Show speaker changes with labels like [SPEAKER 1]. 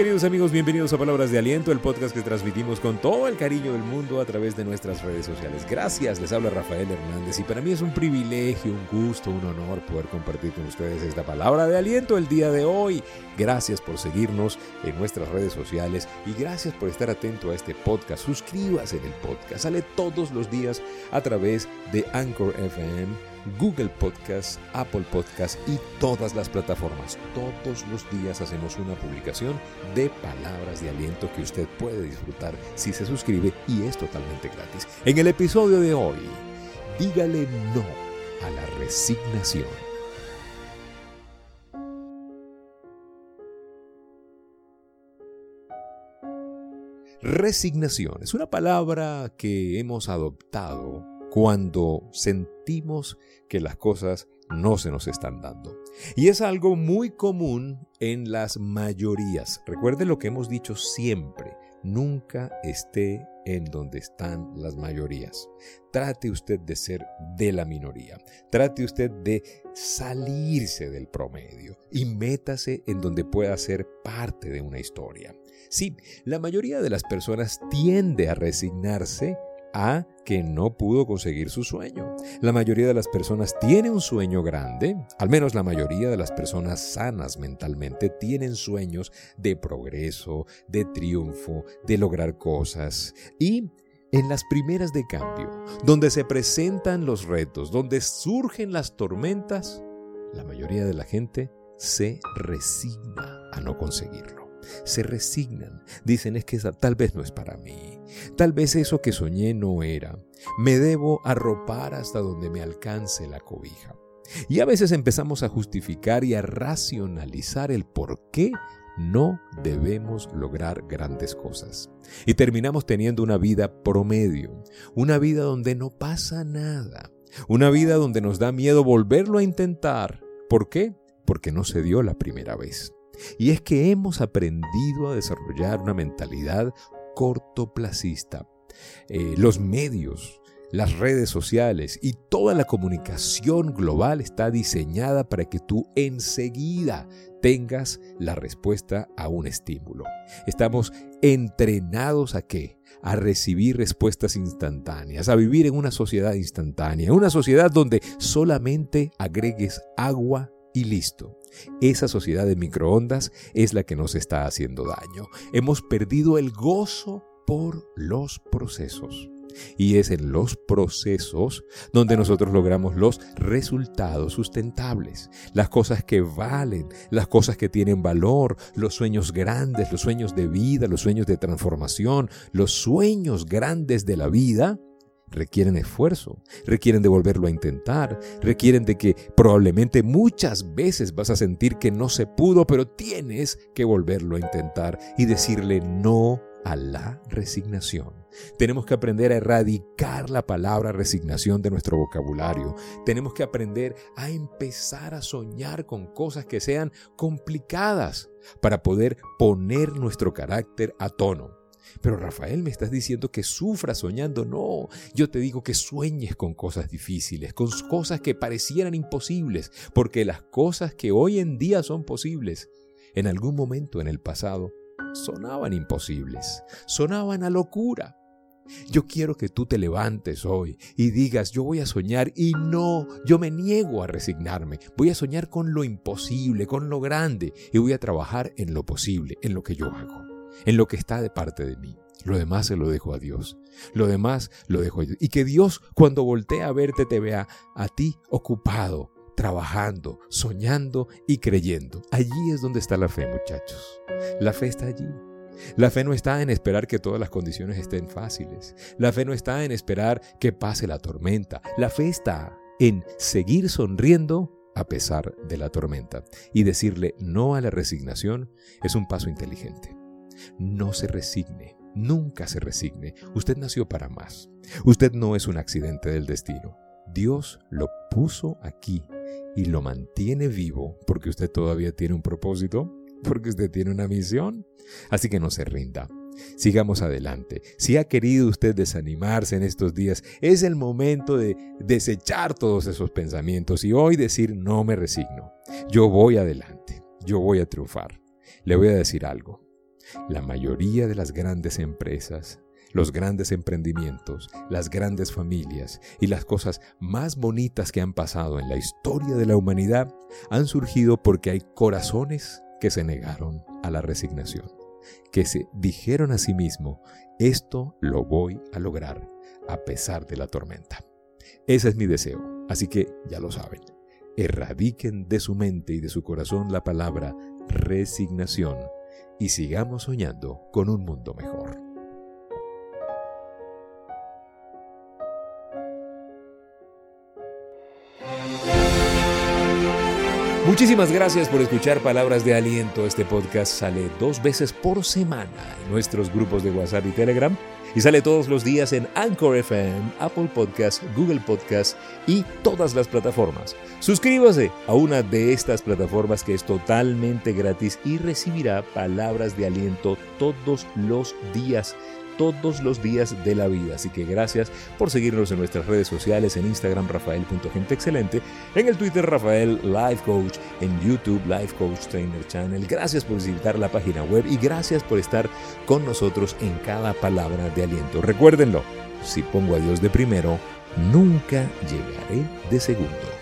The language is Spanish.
[SPEAKER 1] queridos amigos, bienvenidos a Palabras de Aliento, el podcast que transmitimos con todo el cariño del mundo a través de nuestras redes sociales. Gracias, les habla Rafael Hernández y para mí es un privilegio, un gusto, un honor poder compartir con ustedes esta palabra de aliento el día de hoy. Gracias por seguirnos en nuestras redes sociales y gracias por estar atento a este podcast. Suscríbase en el podcast, sale todos los días a través de Anchor FM Google Podcast, Apple Podcast y todas las plataformas. Todos los días hacemos una publicación de palabras de aliento que usted puede disfrutar si se suscribe y es totalmente gratis. En el episodio de hoy, dígale no a la resignación. Resignación es una palabra que hemos adoptado cuando sentimos que las cosas no se nos están dando. Y es algo muy común en las mayorías. Recuerde lo que hemos dicho siempre. Nunca esté en donde están las mayorías. Trate usted de ser de la minoría. Trate usted de salirse del promedio y métase en donde pueda ser parte de una historia. Sí, la mayoría de las personas tiende a resignarse a que no pudo conseguir su sueño. La mayoría de las personas tiene un sueño grande, al menos la mayoría de las personas sanas mentalmente tienen sueños de progreso, de triunfo, de lograr cosas. Y en las primeras de cambio, donde se presentan los retos, donde surgen las tormentas, la mayoría de la gente se resigna a no conseguirlo se resignan, dicen es que esa tal vez no es para mí, tal vez eso que soñé no era, me debo arropar hasta donde me alcance la cobija. Y a veces empezamos a justificar y a racionalizar el por qué no debemos lograr grandes cosas. Y terminamos teniendo una vida promedio, una vida donde no pasa nada, una vida donde nos da miedo volverlo a intentar. ¿Por qué? Porque no se dio la primera vez. Y es que hemos aprendido a desarrollar una mentalidad cortoplacista. Eh, los medios, las redes sociales y toda la comunicación global está diseñada para que tú enseguida tengas la respuesta a un estímulo. Estamos entrenados a qué? A recibir respuestas instantáneas, a vivir en una sociedad instantánea, una sociedad donde solamente agregues agua y listo. Esa sociedad de microondas es la que nos está haciendo daño. Hemos perdido el gozo por los procesos. Y es en los procesos donde nosotros logramos los resultados sustentables, las cosas que valen, las cosas que tienen valor, los sueños grandes, los sueños de vida, los sueños de transformación, los sueños grandes de la vida requieren esfuerzo, requieren de volverlo a intentar, requieren de que probablemente muchas veces vas a sentir que no se pudo, pero tienes que volverlo a intentar y decirle no a la resignación. Tenemos que aprender a erradicar la palabra resignación de nuestro vocabulario. Tenemos que aprender a empezar a soñar con cosas que sean complicadas para poder poner nuestro carácter a tono. Pero Rafael, me estás diciendo que sufras soñando. No, yo te digo que sueñes con cosas difíciles, con cosas que parecieran imposibles, porque las cosas que hoy en día son posibles, en algún momento en el pasado, sonaban imposibles, sonaban a locura. Yo quiero que tú te levantes hoy y digas, yo voy a soñar y no, yo me niego a resignarme. Voy a soñar con lo imposible, con lo grande y voy a trabajar en lo posible, en lo que yo hago en lo que está de parte de mí. Lo demás se lo dejo a Dios. Lo demás lo dejo a Dios. Y que Dios cuando voltea a verte te vea a ti ocupado, trabajando, soñando y creyendo. Allí es donde está la fe, muchachos. La fe está allí. La fe no está en esperar que todas las condiciones estén fáciles. La fe no está en esperar que pase la tormenta. La fe está en seguir sonriendo a pesar de la tormenta. Y decirle no a la resignación es un paso inteligente. No se resigne, nunca se resigne. Usted nació para más. Usted no es un accidente del destino. Dios lo puso aquí y lo mantiene vivo porque usted todavía tiene un propósito, porque usted tiene una misión. Así que no se rinda. Sigamos adelante. Si ha querido usted desanimarse en estos días, es el momento de desechar todos esos pensamientos y hoy decir no me resigno. Yo voy adelante. Yo voy a triunfar. Le voy a decir algo. La mayoría de las grandes empresas, los grandes emprendimientos, las grandes familias y las cosas más bonitas que han pasado en la historia de la humanidad han surgido porque hay corazones que se negaron a la resignación, que se dijeron a sí mismo, esto lo voy a lograr a pesar de la tormenta. Ese es mi deseo, así que ya lo saben, erradiquen de su mente y de su corazón la palabra resignación y sigamos soñando con un mundo mejor. Muchísimas gracias por escuchar Palabras de Aliento. Este podcast sale dos veces por semana en nuestros grupos de WhatsApp y Telegram y sale todos los días en Anchor FM, Apple Podcasts, Google Podcasts y todas las plataformas. Suscríbase a una de estas plataformas que es totalmente gratis y recibirá palabras de aliento todos los días todos los días de la vida. Así que gracias por seguirnos en nuestras redes sociales, en Instagram rafael.genteexcelente, en el Twitter Rafael Life Coach, en YouTube Life Coach Trainer Channel. Gracias por visitar la página web y gracias por estar con nosotros en cada palabra de aliento. Recuérdenlo, si pongo a Dios de primero, nunca llegaré de segundo.